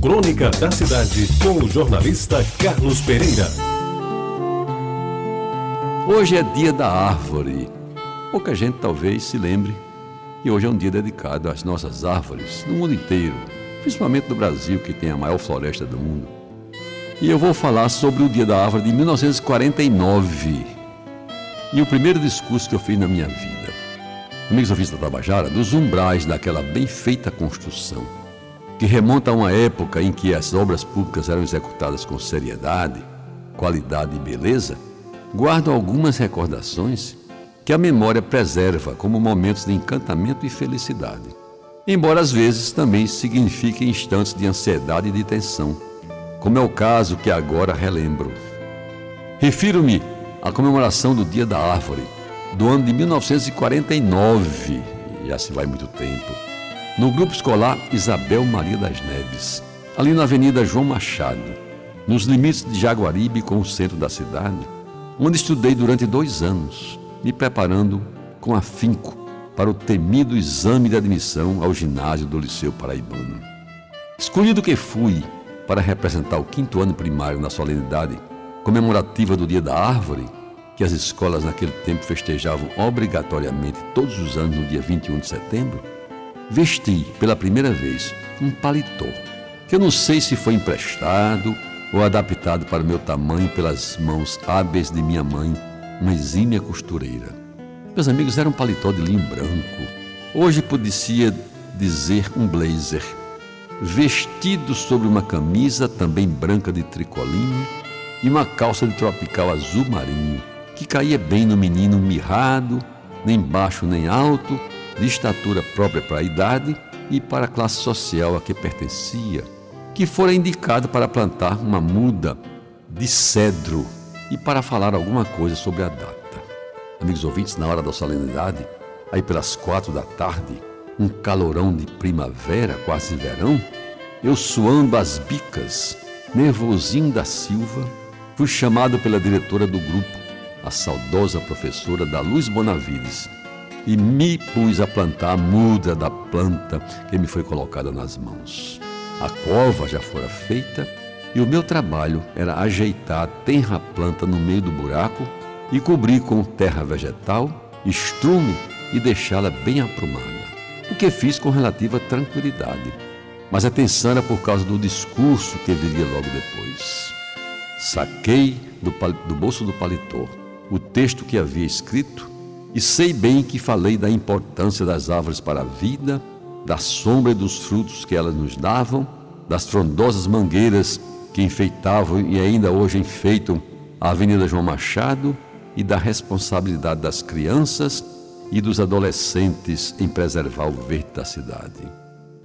Crônica da Cidade, com o jornalista Carlos Pereira. Hoje é dia da árvore. Pouca gente talvez se lembre que hoje é um dia dedicado às nossas árvores no mundo inteiro, principalmente no Brasil, que tem a maior floresta do mundo. E eu vou falar sobre o Dia da Árvore de 1949 e o primeiro discurso que eu fiz na minha vida. Amigos ouvintes da Tabajara, dos umbrais daquela bem feita construção, que remonta a uma época em que as obras públicas eram executadas com seriedade, qualidade e beleza, guardo algumas recordações que a memória preserva como momentos de encantamento e felicidade, embora às vezes também signifiquem instantes de ansiedade e de tensão, como é o caso que agora relembro. Refiro-me à comemoração do Dia da Árvore, do ano de 1949, já se vai muito tempo, no grupo escolar Isabel Maria das Neves, ali na Avenida João Machado, nos limites de Jaguaribe com o centro da cidade, onde estudei durante dois anos, me preparando com afinco para o temido exame de admissão ao ginásio do Liceu Paraibano. Escolhido que fui para representar o quinto ano primário na solenidade comemorativa do Dia da Árvore, que as escolas naquele tempo festejavam obrigatoriamente todos os anos no dia 21 de setembro, vesti pela primeira vez um paletó, que eu não sei se foi emprestado ou adaptado para o meu tamanho pelas mãos hábeis de minha mãe, uma exímia costureira. Meus amigos, era um paletó de linho branco. Hoje podia dizer um blazer, vestido sobre uma camisa também branca de tricoline e uma calça de tropical azul marinho, que caía bem no menino mirrado, nem baixo nem alto, de estatura própria para a idade e para a classe social a que pertencia, que fora indicado para plantar uma muda de cedro e para falar alguma coisa sobre a data. Amigos ouvintes, na hora da solenidade, aí pelas quatro da tarde, um calorão de primavera, quase verão, eu suando as bicas, nervosinho da Silva, fui chamado pela diretora do grupo, a saudosa professora da Luz Bonavides, e me pus a plantar a muda da planta que me foi colocada nas mãos. A cova já fora feita e o meu trabalho era ajeitar a tenra planta no meio do buraco e cobrir com terra vegetal, estrume e deixá-la bem aprumada. O que fiz com relativa tranquilidade, mas a tensão era por causa do discurso que viria logo depois. Saquei do, do bolso do paletó o texto que havia escrito e sei bem que falei da importância das árvores para a vida, da sombra e dos frutos que elas nos davam, das frondosas mangueiras que enfeitavam e ainda hoje enfeitam a Avenida João Machado e da responsabilidade das crianças e dos adolescentes em preservar o verde da cidade.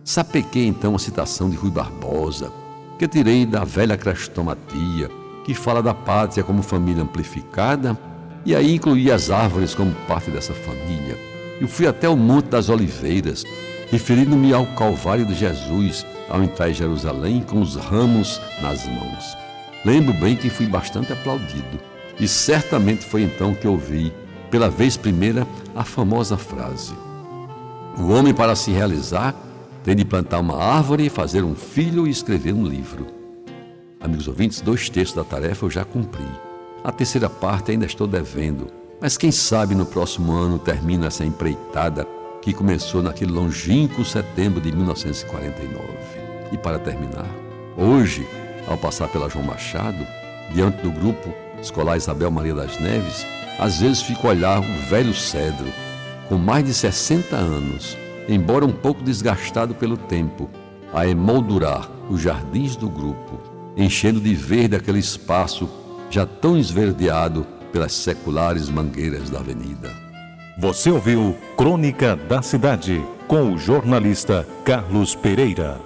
Sapequei então a citação de Rui Barbosa, que tirei da velha crestomatia, que fala da pátria como família amplificada, e aí incluí as árvores como parte dessa família. Eu fui até o Monte das Oliveiras, referindo-me ao Calvário de Jesus, ao entrar em Jerusalém com os ramos nas mãos. Lembro bem que fui bastante aplaudido, e certamente foi então que ouvi, pela vez primeira, a famosa frase: O homem, para se realizar, tem de plantar uma árvore, fazer um filho e escrever um livro. Amigos ouvintes, dois terços da tarefa eu já cumpri. A terceira parte ainda estou devendo, mas quem sabe no próximo ano termino essa empreitada que começou naquele longínquo setembro de 1949. E para terminar, hoje, ao passar pela João Machado, diante do grupo escolar Isabel Maria das Neves, às vezes fico a olhar o velho cedro, com mais de 60 anos, embora um pouco desgastado pelo tempo, a emoldurar os jardins do grupo, enchendo de verde aquele espaço já tão esverdeado pelas seculares mangueiras da avenida. Você ouviu Crônica da Cidade com o jornalista Carlos Pereira.